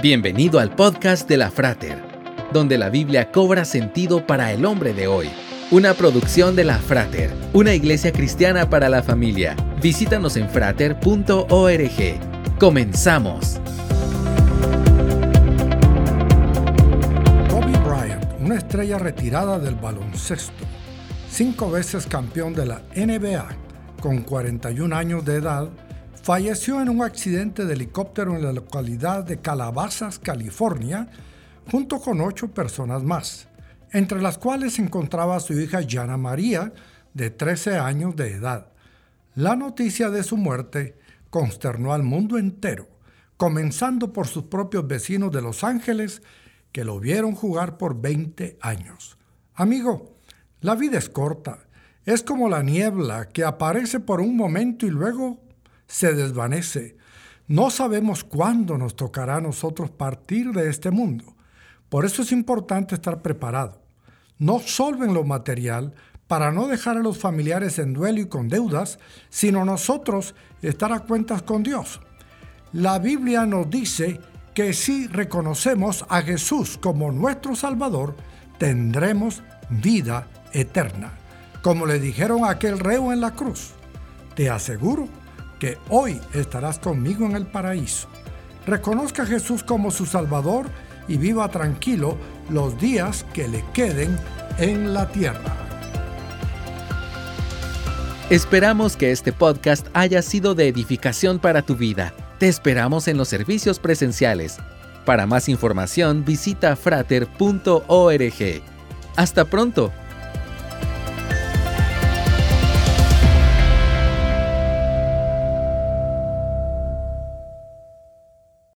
Bienvenido al podcast de la Frater, donde la Biblia cobra sentido para el hombre de hoy. Una producción de la Frater, una iglesia cristiana para la familia. Visítanos en frater.org. Comenzamos. Kobe Bryant, una estrella retirada del baloncesto, cinco veces campeón de la NBA, con 41 años de edad, falleció en un accidente de helicóptero en la localidad de Calabazas, California, junto con ocho personas más, entre las cuales se encontraba su hija Yana María, de 13 años de edad. La noticia de su muerte consternó al mundo entero, comenzando por sus propios vecinos de Los Ángeles, que lo vieron jugar por 20 años. Amigo, la vida es corta, es como la niebla que aparece por un momento y luego se desvanece. No sabemos cuándo nos tocará a nosotros partir de este mundo. Por eso es importante estar preparado. No solo lo material, para no dejar a los familiares en duelo y con deudas, sino nosotros estar a cuentas con Dios. La Biblia nos dice que si reconocemos a Jesús como nuestro Salvador, tendremos vida eterna. Como le dijeron a aquel reo en la cruz, te aseguro que hoy estarás conmigo en el paraíso. Reconozca a Jesús como su Salvador y viva tranquilo los días que le queden en la tierra. Esperamos que este podcast haya sido de edificación para tu vida. Te esperamos en los servicios presenciales. Para más información visita frater.org. Hasta pronto.